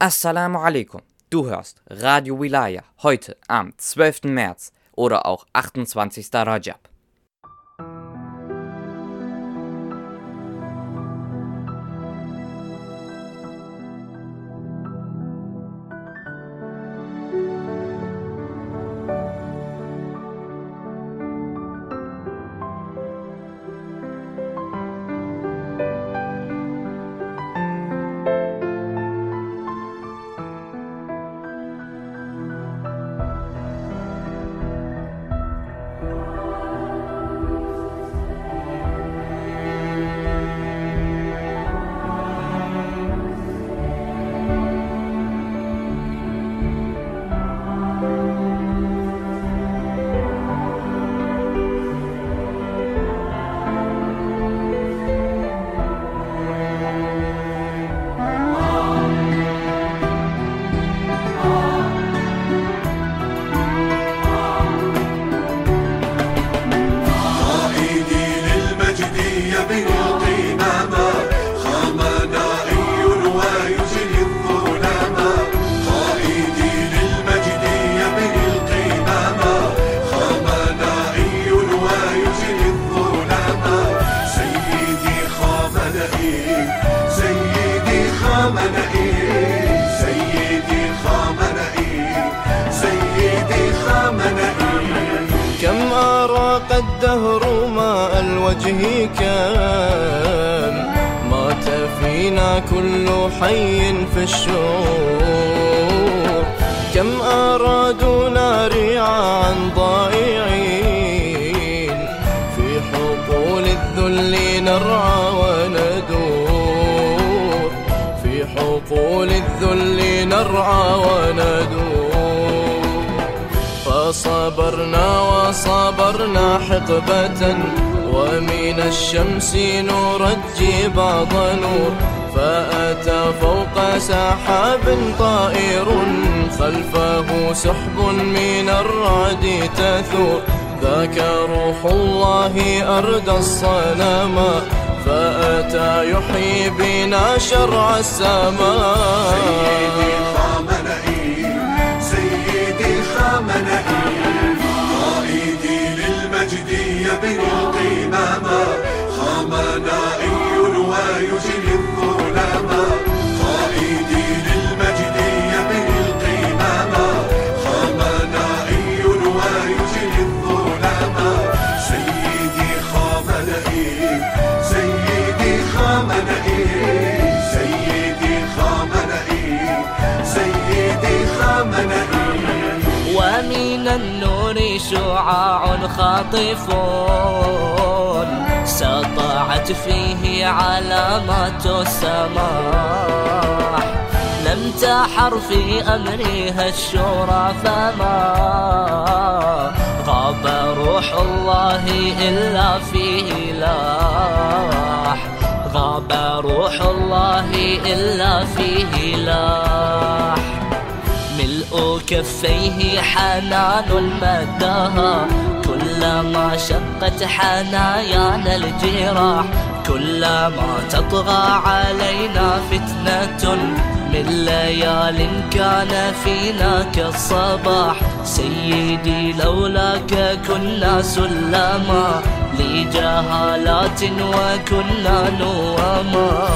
Assalamu alaikum. Du hörst Radio Wilaya heute am 12. März oder auch 28. Rajab. الذل نرعى وندور. في حقول الذل نرعى وندور. فصبرنا وصبرنا حقبة ومن الشمس نرجي بعض نور. فأتى فوق سحاب طائر خلفه سحب من الرعد تثور. ذاك روح الله أردى الصنم فأتى يحيي بنا شرع السماء سيدي خامنئي سيدي خامنئي للمجد خامنائي ويجري الظلام. شعاع خاطف سطعت فيه علامات السماح. لم تحر في أمرها الشورى فما غاب روح الله إلا فيه لاح. غاب روح الله إلا فيه لاح. ملء كفيه حنان مدها كلما شقت حنايانا الجراح. كلما تطغى علينا فتنة من ليال كان فينا كالصباح. سيدي لولاك كنا سلما لجهالات وكنا نوما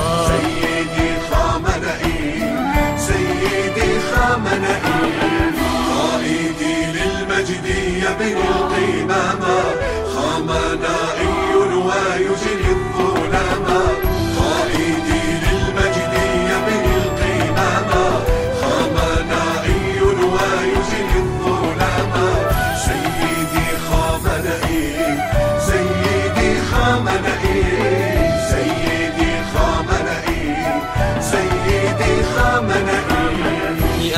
خامنئي قائدي للمجد يبني القمامة خامنائي ويجري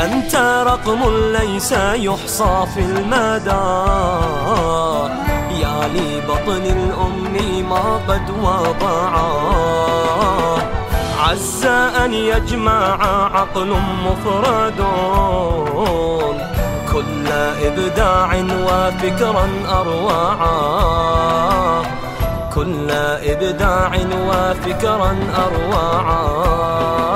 أنت رقم ليس يحصى في المدى. يا لبطن الأم ما قد وضعا. عز أن يجمع عقل مفرد. كل إبداع وفكرا أروعا. كل إبداع وفكرا أروعا.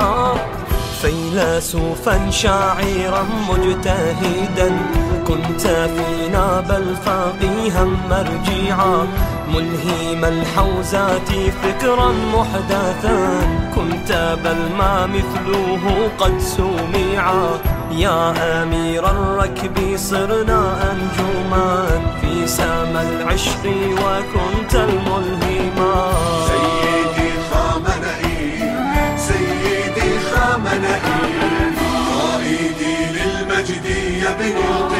فيلسوفا شاعرا مجتهدا. كنت فينا بل فقيها مرجعا. ملهم الحوزات فكرا محدثا. كنت بل ما مثله قد سمعا. يا أمير الركب صرنا أنجما في سما العشق وكنت الملهما. living all.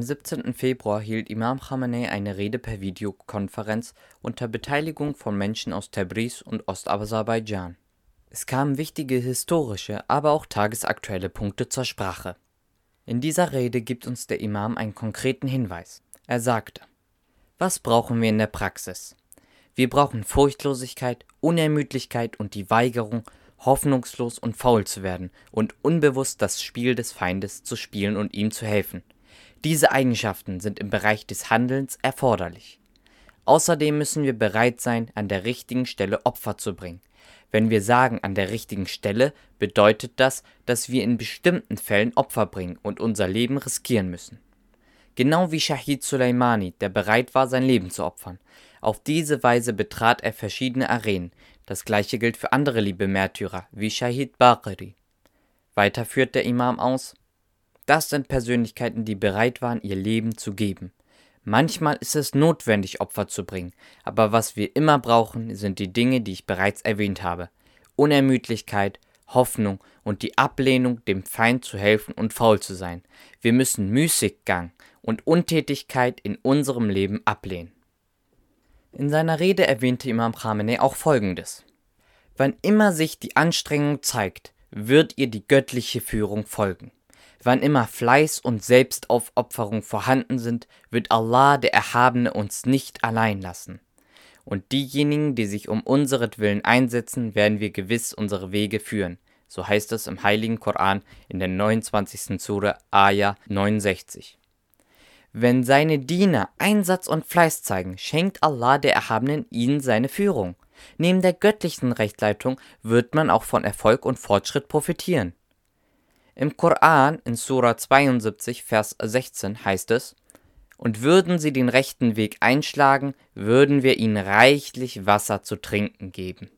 Am 17. Februar hielt Imam Khamenei eine Rede per Videokonferenz unter Beteiligung von Menschen aus Tabriz und Ostaserbaidschan. Es kamen wichtige historische, aber auch tagesaktuelle Punkte zur Sprache. In dieser Rede gibt uns der Imam einen konkreten Hinweis. Er sagte: Was brauchen wir in der Praxis? Wir brauchen Furchtlosigkeit, Unermüdlichkeit und die Weigerung, hoffnungslos und faul zu werden und unbewusst das Spiel des Feindes zu spielen und ihm zu helfen. Diese Eigenschaften sind im Bereich des Handelns erforderlich. Außerdem müssen wir bereit sein, an der richtigen Stelle Opfer zu bringen. Wenn wir sagen an der richtigen Stelle, bedeutet das, dass wir in bestimmten Fällen Opfer bringen und unser Leben riskieren müssen. Genau wie Shahid Soleimani, der bereit war, sein Leben zu opfern. Auf diese Weise betrat er verschiedene Arenen. Das gleiche gilt für andere liebe Märtyrer, wie Shahid Baqiri. Weiter führt der Imam aus: Das sind Persönlichkeiten, die bereit waren, ihr Leben zu geben. Manchmal ist es notwendig, Opfer zu bringen, aber was wir immer brauchen, sind die Dinge, die ich bereits erwähnt habe. Unermüdlichkeit, Hoffnung und die Ablehnung, dem Feind zu helfen und faul zu sein. Wir müssen Müßiggang und Untätigkeit in unserem Leben ablehnen. In seiner Rede erwähnte Imam Khamenei auch Folgendes. Wann immer sich die Anstrengung zeigt, wird ihr die göttliche Führung folgen. Wann immer Fleiß und Selbstaufopferung vorhanden sind, wird Allah der Erhabene uns nicht allein lassen. Und diejenigen, die sich um unseretwillen einsetzen, werden wir gewiss unsere Wege führen. So heißt es im Heiligen Koran in der 29. Sure Aya 69. Wenn seine Diener Einsatz und Fleiß zeigen, schenkt Allah der Erhabenen ihnen seine Führung. Neben der göttlichen Rechtleitung wird man auch von Erfolg und Fortschritt profitieren. Im Koran in Sura 72, Vers 16 heißt es, und würden sie den rechten Weg einschlagen, würden wir ihnen reichlich Wasser zu trinken geben.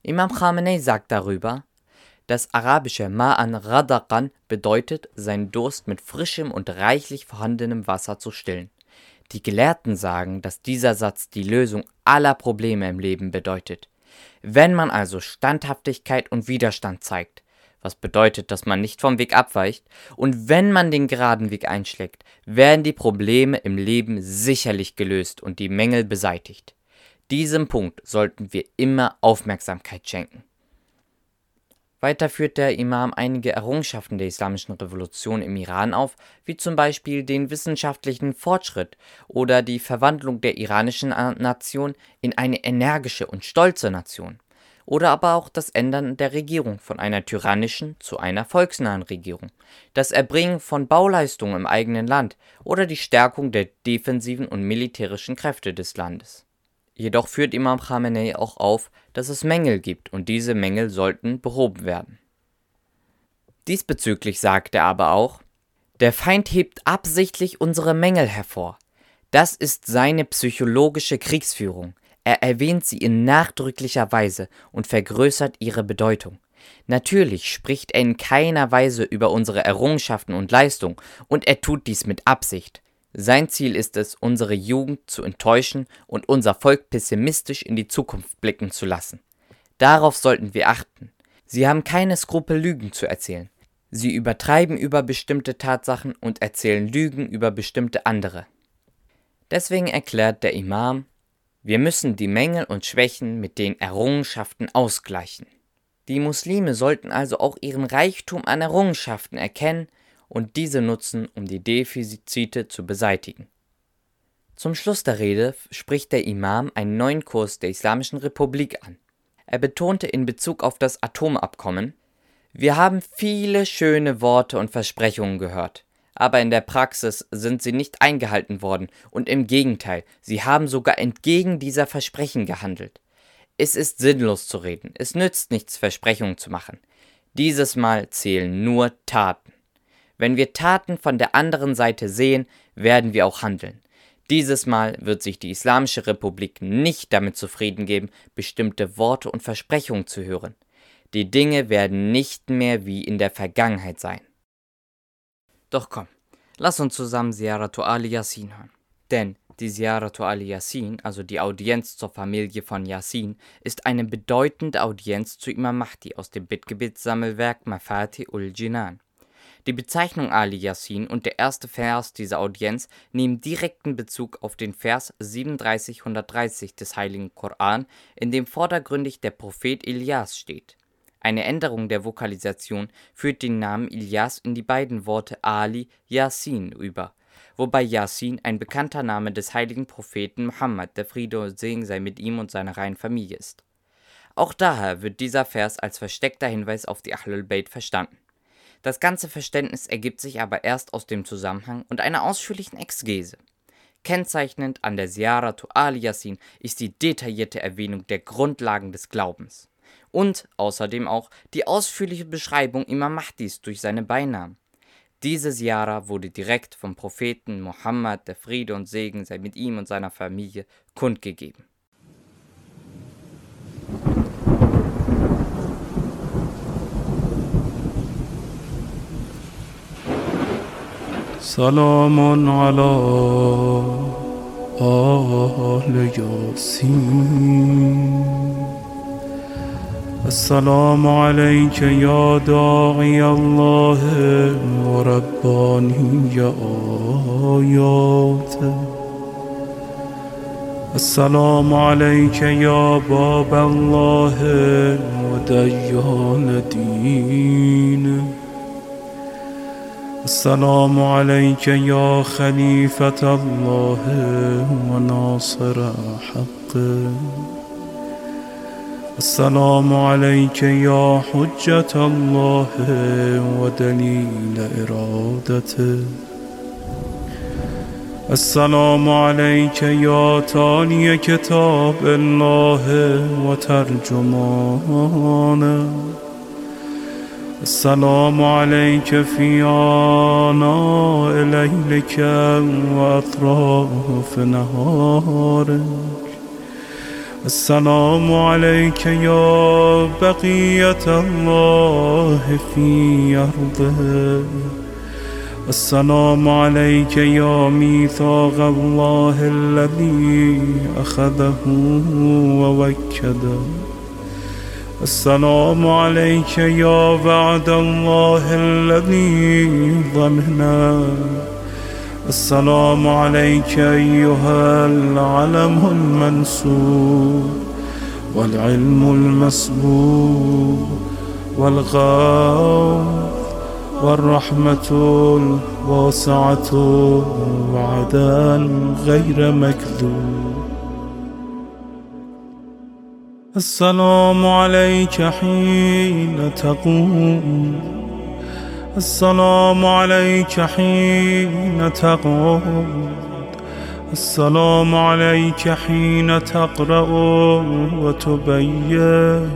Imam Khamenei sagt darüber, das arabische Ma'an Radaqan bedeutet, seinen Durst mit frischem und reichlich vorhandenem Wasser zu stillen. Die Gelehrten sagen, dass dieser Satz die Lösung aller Probleme im Leben bedeutet. Wenn man also Standhaftigkeit und Widerstand zeigt, was bedeutet, dass man nicht vom Weg abweicht, und wenn man den geraden Weg einschlägt, werden die Probleme im Leben sicherlich gelöst und die Mängel beseitigt. Diesem Punkt sollten wir immer Aufmerksamkeit schenken. Weiter führt der Imam einige Errungenschaften der islamischen Revolution im Iran auf, wie zum Beispiel den wissenschaftlichen Fortschritt oder die Verwandlung der iranischen Nation in eine energische und stolze Nation oder aber auch das Ändern der Regierung von einer tyrannischen zu einer volksnahen Regierung, das Erbringen von Bauleistungen im eigenen Land oder die Stärkung der defensiven und militärischen Kräfte des Landes. Jedoch führt Imam Khamenei auch auf, dass es Mängel gibt und diese Mängel sollten behoben werden. Diesbezüglich sagt er aber auch, der Feind hebt absichtlich unsere Mängel hervor. Das ist seine psychologische Kriegsführung. Er erwähnt sie in nachdrücklicher Weise und vergrößert ihre Bedeutung. Natürlich spricht er in keiner Weise über unsere Errungenschaften und Leistung, und er tut dies mit Absicht. Sein Ziel ist es, unsere Jugend zu enttäuschen und unser Volk pessimistisch in die Zukunft blicken zu lassen. Darauf sollten wir achten. Sie haben keine Skrupel, Lügen zu erzählen. Sie übertreiben über bestimmte Tatsachen und erzählen Lügen über bestimmte andere. Deswegen erklärt der Imam, wir müssen die Mängel und Schwächen mit den Errungenschaften ausgleichen. Die Muslime sollten also auch ihren Reichtum an Errungenschaften erkennen und diese nutzen, um die Defizite zu beseitigen. Zum Schluss der Rede spricht der Imam einen neuen Kurs der Islamischen Republik an. Er betonte in Bezug auf das Atomabkommen, wir haben viele schöne Worte und Versprechungen gehört, aber in der Praxis sind sie nicht eingehalten worden und im Gegenteil, sie haben sogar entgegen dieser Versprechen gehandelt. Es ist sinnlos zu reden, es nützt nichts, Versprechungen zu machen. Dieses Mal zählen nur Taten. Wenn wir Taten von der anderen Seite sehen, werden wir auch handeln. Dieses Mal wird sich die Islamische Republik nicht damit zufrieden geben, bestimmte Worte und Versprechungen zu hören. Die Dinge werden nicht mehr wie in der Vergangenheit sein. Doch komm, lass uns zusammen Ziyaratu Ali Yassin hören. Denn die Ziyaratu Ali Yassin, also die Audienz zur Familie von Yassin, ist eine bedeutende Audienz zu Imam Mahdi aus dem Bittgebetssammelwerk Mafati ul Jinan. Die Bezeichnung Ali Yassin und der erste Vers dieser Audienz nehmen direkten Bezug auf den Vers 3730 des Heiligen Koran, in dem vordergründig der Prophet Ilyas steht. Eine Änderung der Vokalisation führt den Namen Ilyas in die beiden Worte Ali Yasin über, wobei Yasin ein bekannter Name des heiligen Propheten Muhammad, der Friede und Segen sei mit ihm und seiner reinen Familie ist. Auch daher wird dieser Vers als versteckter Hinweis auf die Ahlul Bayt verstanden. Das ganze Verständnis ergibt sich aber erst aus dem Zusammenhang und einer ausführlichen Exegese. Kennzeichnend an der Ziyaratu Ali Yasin ist die detaillierte Erwähnung der Grundlagen des Glaubens und außerdem auch die ausführliche Beschreibung Imam Mahdis durch seine Beinamen. Diese Siara wurde direkt vom Propheten Muhammad, der Friede und Segen sei mit ihm und seiner Familie, kundgegeben. سلام على آل ياسين السلام عليك يا داعي الله ورباني آياته السلام عليك يا باب الله وديان دينه السلام عليك يا خليفة الله وناصر حقه السلام عليك يا حجة الله ودليل إرادته. السلام عليك يا تالي كتاب الله وترجمانه. السلام عليك في آناء ليلك وأطراف نهارك السلام عليك يا بقية الله في أرضه. السلام عليك يا ميثاق الله الذي أخذه ووكده. السلام عليك يا بعد الله الذي ضمنا السلام عليك أيها العلم المنسوب والعلم المسبوب والغاو والرحمة الواسعة وعدا غير مكذوب. السلام عليك حين تقوم. السلام عليك حين تقوم السلام عليك حين تقرأ وتبين.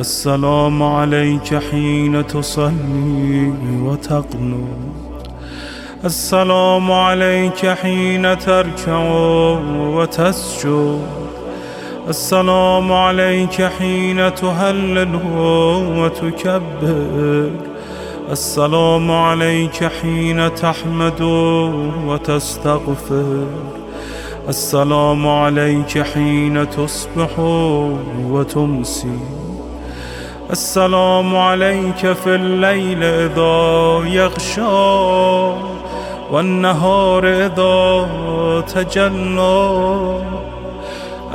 السلام عليك حين تصلي وتقنط. السلام عليك حين تركع وتسجد. السلام عليك حين تهلل وتكبر. السلام عليك حين تحمد وتستغفر. السلام عليك حين تصبح وتمسي. السلام عليك في الليل إذا يغشى والنهار إذا تجلى.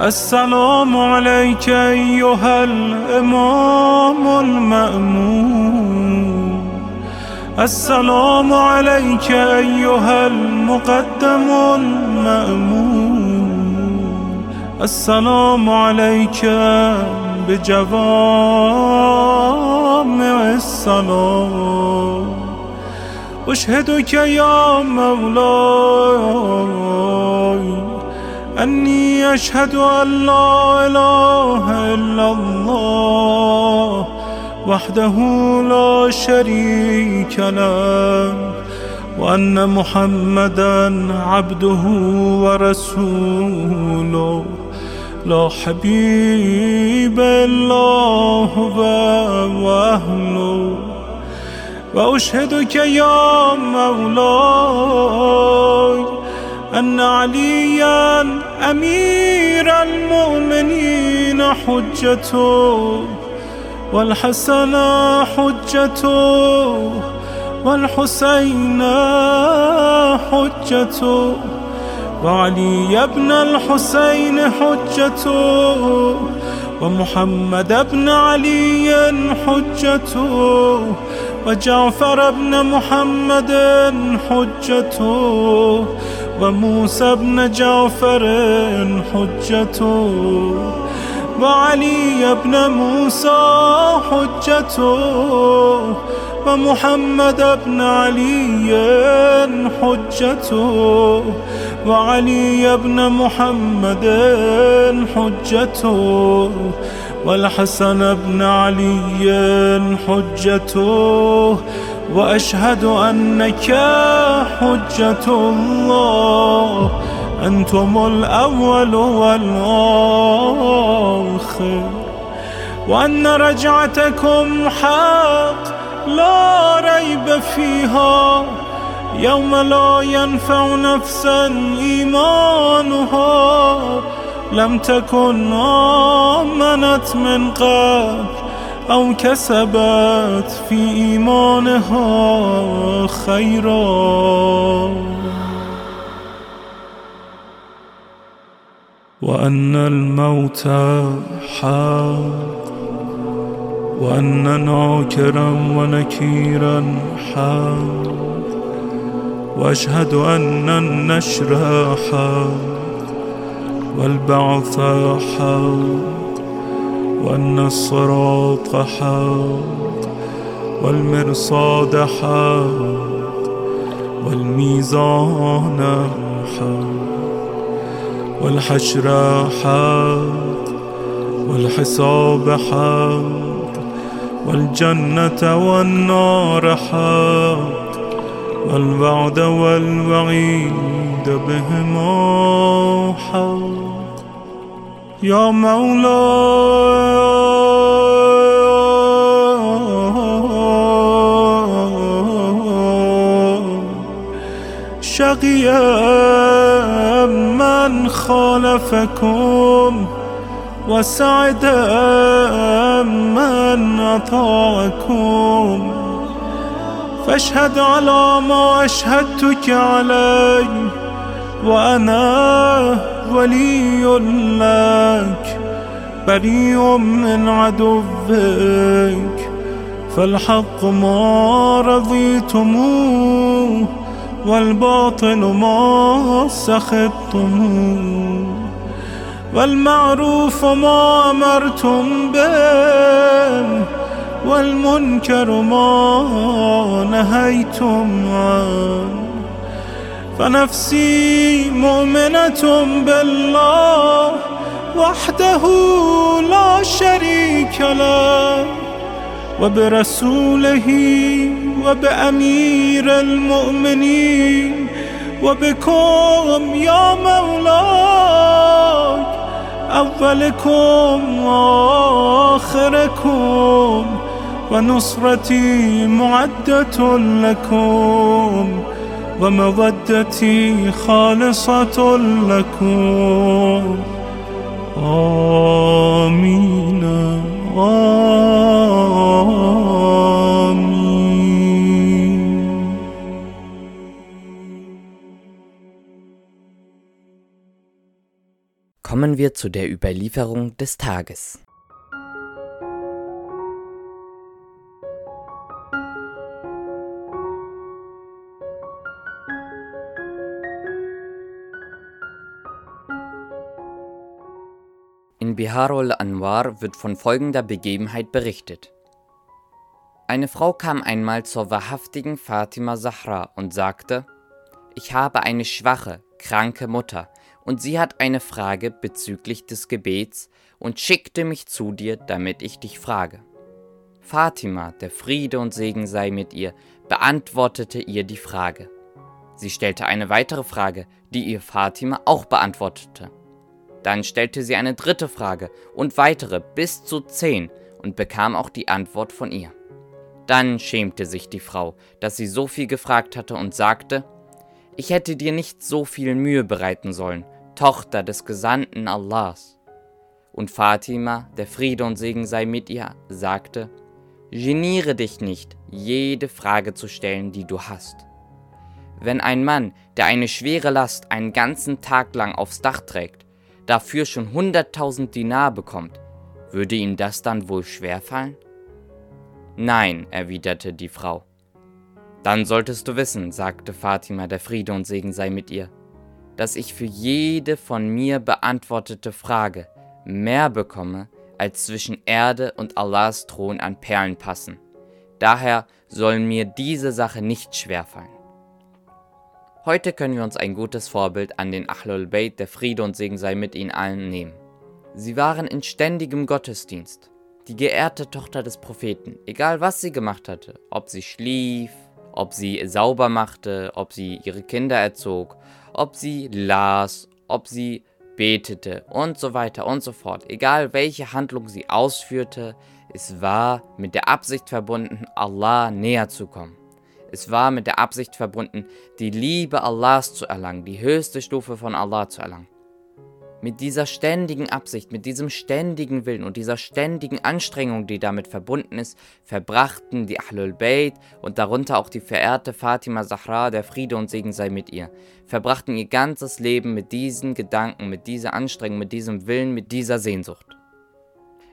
السلام عليك أيها الإمام المأمون. السلام عليك أيها المقدم المأمون. السلام عليك بجوامع السلام أشهدك يا مولاي أني أشهد أن لا إله إلا الله. وحده لا شريك له وأن محمدا عبده ورسوله. لا حبيب الله وأهله. وأشهدك يا مولاي أن عليا أمير المؤمنين حجته. والحسن حجته والحسين حجته. وعلي بن الحسين حجته ومحمد بن علي حجته. وجعفر بن محمد حجته وموسى بن جعفر حجته. وعلي بن موسى حجته ومحمد بن علي حجته وعلي بن محمد حجته والحسن بن علي حجته وأشهد أنك حجة الله أنتم الأول والآخر. وأن رجعتكم حق لا ريب فيها. يوم لا ينفع نفسا إيمانها. لم تكن آمنت من قبل أو كسبت في إيمانها خيرا. وأن الموت حق وأن ناكرا ونكيرا حق وأشهد أن النشر حق والبعث حق وأن الصراط حق والمرصاد حق والميزان حق والحشر حق والحساب حق والجنة والنار حق والوعد والوعيد بهما حق. يا مولاي شقيا من خالفكم؟ وسعد من أطاعكم؟ فاشهد على ما أشهدتك عليه وأنا ولي لك بريء من عدوك فالحق ما رضيتموه. والباطل ما سخطتموه والمعروف ما أمرتم به والمنكر ما نهيتم عنه فنفسي مؤمنة بالله وحده لا شريك له وبرسوله وبأمير المؤمنين وبكم يا مولاي أولكم وآخركم ونصرتي معدة لكم ومودتي خالصة لكم. آمين. Kommen wir zu der Überlieferung des Tages. Biharul Anwar wird von folgender Begebenheit berichtet. Eine Frau kam einmal zur wahrhaftigen Fatima Zahra und sagte, ich habe eine schwache, kranke Mutter und sie hat eine Frage bezüglich des Gebets und schickte mich zu dir, damit ich dich frage. Fatima, der Friede und Segen sei mit ihr, beantwortete ihr die Frage. Sie stellte eine weitere Frage, die ihr Fatima auch beantwortete. Dann stellte sie eine dritte Frage und weitere bis zu zehn und bekam auch die Antwort von ihr. Dann schämte sich die Frau, dass sie so viel gefragt hatte und sagte, ich hätte dir nicht so viel Mühe bereiten sollen, Tochter des Gesandten Allahs. Und Fatima, der Friede und Segen sei mit ihr, sagte, Geniere dich nicht, jede Frage zu stellen, die du hast. Wenn ein Mann, der eine schwere Last einen ganzen Tag lang aufs Dach trägt, dafür schon 100.000 Dinar bekommt, würde ihm das dann wohl schwerfallen? Nein, erwiderte die Frau. Dann solltest du wissen, sagte Fatima, der Friede und Segen sei mit ihr, dass ich für jede von mir beantwortete Frage mehr bekomme, als zwischen Erde und Allahs Thron an Perlen passen. Daher soll mir diese Sache nicht schwerfallen. Heute können wir uns ein gutes Vorbild an den Ahlul Bayt, der Friede und Segen sei mit ihnen allen, nehmen. Sie waren in ständigem Gottesdienst. Die geehrte Tochter des Propheten, egal was sie gemacht hatte, ob sie schlief, ob sie sauber machte, ob sie ihre Kinder erzog, ob sie las, ob sie betete und so weiter und so fort. Egal welche Handlung sie ausführte, es war mit der Absicht verbunden, Allah näher zu kommen. Es war mit der Absicht verbunden, die Liebe Allahs zu erlangen, die höchste Stufe von Allah zu erlangen. Mit dieser ständigen Absicht, mit diesem ständigen Willen und dieser ständigen Anstrengung, die damit verbunden ist, verbrachten die Ahlul Bayt und darunter auch die verehrte Fatima Zahra, der Friede und Segen sei mit ihr, verbrachten ihr ganzes Leben mit diesen Gedanken, mit dieser Anstrengung, mit diesem Willen, mit dieser Sehnsucht.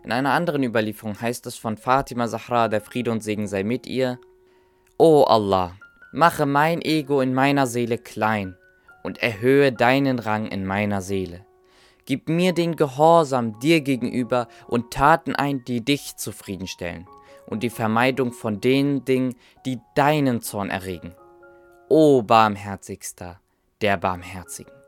In einer anderen Überlieferung heißt es von Fatima Zahra, der Friede und Segen sei mit ihr, O Allah, mache mein Ego in meiner Seele klein und erhöhe deinen Rang in meiner Seele. Gib mir den Gehorsam dir gegenüber und Taten ein, die dich zufriedenstellen, und die Vermeidung von den Dingen, die deinen Zorn erregen. O Barmherzigster der Barmherzigen.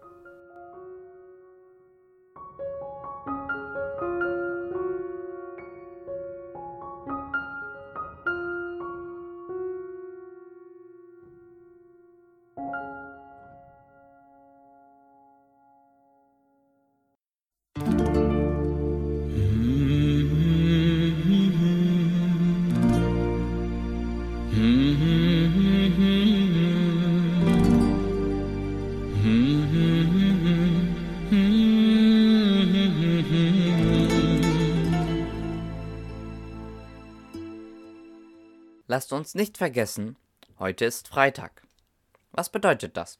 Uns nicht vergessen, heute ist Freitag. Was bedeutet das?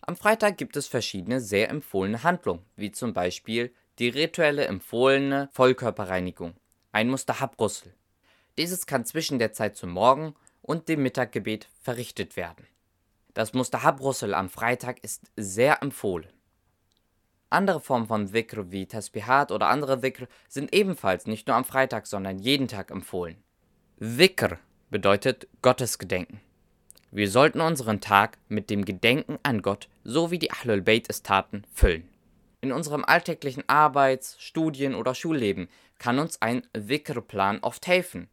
Am Freitag gibt es verschiedene sehr empfohlene Handlungen, wie zum Beispiel die rituelle empfohlene Vollkörperreinigung, ein Mustahabrüssel. Dieses kann zwischen der Zeit zum Morgen und dem Mittaggebet verrichtet werden. Das Mustahabrüssel am Freitag ist sehr empfohlen. Andere Formen von Dhikr wie Tasbihat oder andere Dhikr sind ebenfalls nicht nur am Freitag, sondern jeden Tag empfohlen. Dhikr bedeutet Gottesgedenken. Wir sollten unseren Tag mit dem Gedenken an Gott, so wie die Ahlul Bayt es taten, füllen. In unserem alltäglichen Arbeits-, Studien- oder Schulleben kann uns ein Dhikr-Plan oft helfen.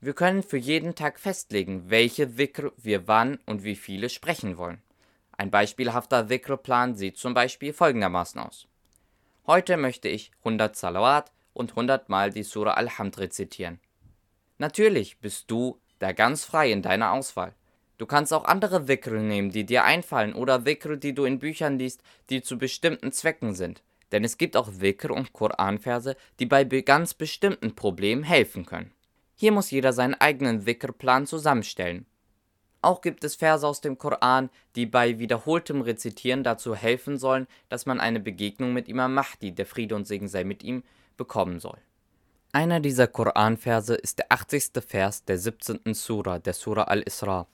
Wir können für jeden Tag festlegen, welche Dhikr wir wann und wie viele sprechen wollen. Ein beispielhafter Dhikr-Plan sieht zum Beispiel folgendermaßen aus. Heute möchte ich 100 Salawat und 100 Mal die Surah Al-Hamd rezitieren. Natürlich bist du da ganz frei in deiner Auswahl. Du kannst auch andere Dhikr nehmen, die dir einfallen oder Dhikr, die du in Büchern liest, die zu bestimmten Zwecken sind. Denn es gibt auch Dhikr und Koranverse, die bei ganz bestimmten Problemen helfen können. Hier muss jeder seinen eigenen Dhikr-Plan zusammenstellen. Auch gibt es Verse aus dem Koran, die bei wiederholtem Rezitieren dazu helfen sollen, dass man eine Begegnung mit Imam Mahdi, der Friede und Segen sei mit ihm, bekommen soll. Einer dieser Koranverse ist der 80. Vers der 17. Sura, der Sura al-Isra.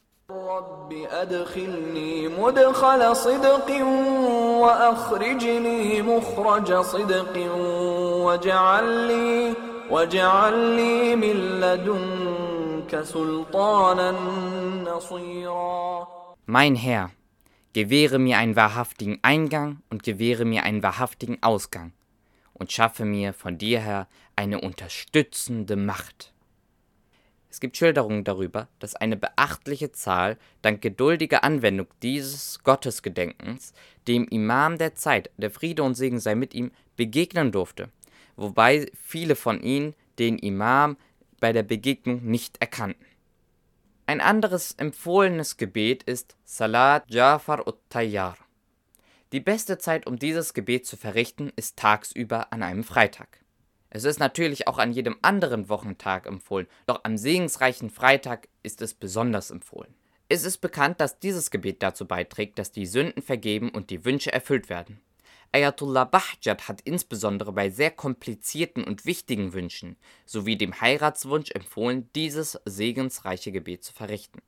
Mein Herr, gewähre mir einen wahrhaftigen Eingang und gewähre mir einen wahrhaftigen Ausgang und schaffe mir von dir her eine unterstützende Macht. Es gibt Schilderungen darüber, dass eine beachtliche Zahl dank geduldiger Anwendung dieses Gottesgedenkens dem Imam der Zeit, der Friede und Segen sei mit ihm, begegnen durfte, wobei viele von ihnen den Imam bei der Begegnung nicht erkannten. Ein anderes empfohlenes Gebet ist Salat Jafar ut-Tayyar. Die beste Zeit, um dieses Gebet zu verrichten, ist tagsüber an einem Freitag. Es ist natürlich auch an jedem anderen Wochentag empfohlen, doch am segensreichen Freitag ist es besonders empfohlen. Es ist bekannt, dass dieses Gebet dazu beiträgt, dass die Sünden vergeben und die Wünsche erfüllt werden. Ayatollah Bahjat hat insbesondere bei sehr komplizierten und wichtigen Wünschen sowie dem Heiratswunsch empfohlen, dieses segensreiche Gebet zu verrichten.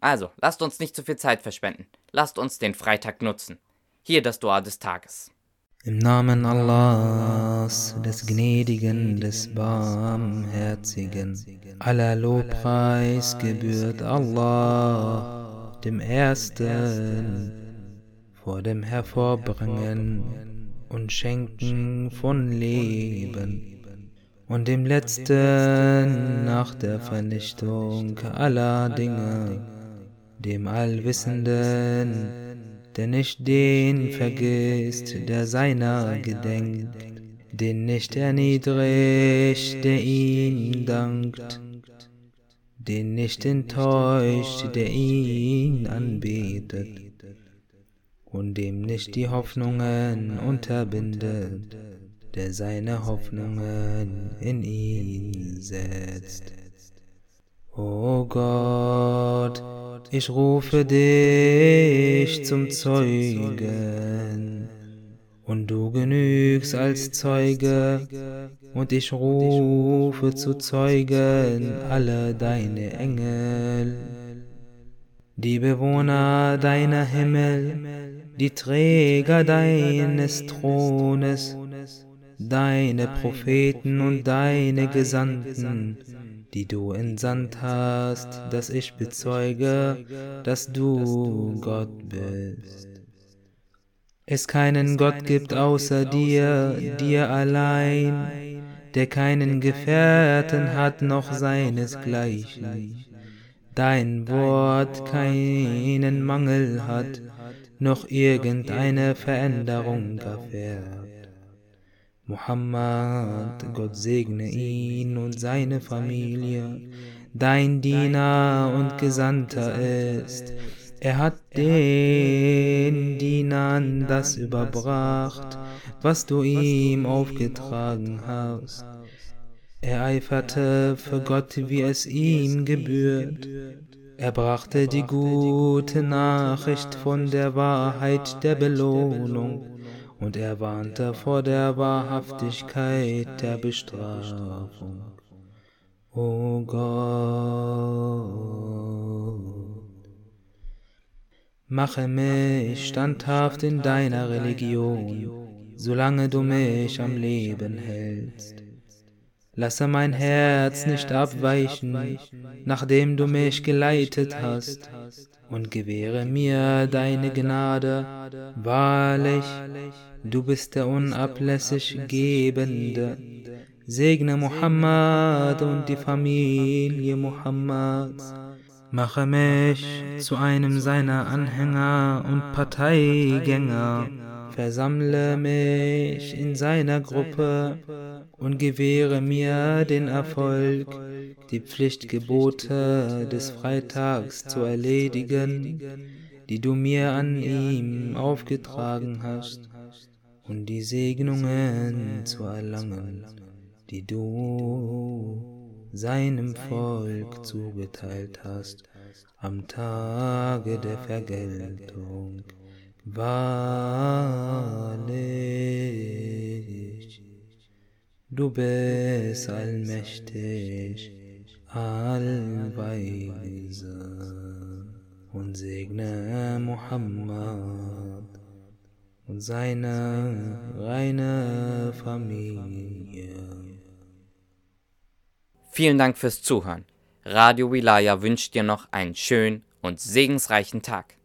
Also, lasst uns nicht zu viel Zeit verschwenden. Lasst uns den Freitag nutzen. Hier das Dua des Tages. Im Namen Allahs, des Gnädigen, des Barmherzigen, aller Lobpreis gebührt Allah, dem Ersten, vor dem Hervorbringen und Schenken von Leben. Und dem Letzten nach der Vernichtung aller Dinge, dem Allwissenden, der nicht den vergisst, der seiner gedenkt, den nicht erniedrigt, der ihn dankt, den nicht enttäuscht, der ihn anbetet, und dem nicht die Hoffnungen unterbindet, der seine Hoffnungen in ihn setzt. O Gott, ich rufe dich zum Zeugen, und du genügst als Zeuge, und ich rufe zu Zeugen alle deine Engel, die Bewohner deiner Himmel, die Träger deines Thrones, deine Propheten und deine Gesandten, die du entsandt hast, dass ich bezeuge, dass du Gott bist. Es keinen Gott gibt außer dir, dir allein, der keinen Gefährten hat noch seinesgleichen. Dein Wort keinen Mangel hat, noch irgendeine Veränderung erfährt. Muhammad, Gott segne ihn und seine Familie, dein Diener und Gesandter ist. Er hat den Dienern das überbracht, was du ihm aufgetragen hast. Er eiferte für Gott, wie es ihm gebührt. Er brachte die gute Nachricht von der Wahrheit der Belohnung und er warnte vor der Wahrhaftigkeit der Bestrafung. O Gott, mache mich standhaft in deiner Religion, solange du mich am Leben hältst. Lasse mein Herz nicht abweichen, nachdem du mich geleitet hast, und gewähre mir deine Gnade. Wahrlich, du bist der unablässig Gebende. Segne Muhammad und die Familie Muhammads. Mache mich zu einem seiner Anhänger und Parteigänger. Versammle mich in seiner Gruppe und gewähre mir den Erfolg, die Pflichtgebote des Freitags zu erledigen, die du mir an ihm aufgetragen hast, und die Segnungen zu erlangen, die du seinem Volk zugeteilt hast am Tage der Vergeltung. Wahrlich, du bist allmächtig, allweise. und segne Muhammad und seine reine Familie. Vielen Dank fürs Zuhören. Radio Wilaya wünscht dir noch einen schönen und segensreichen Tag.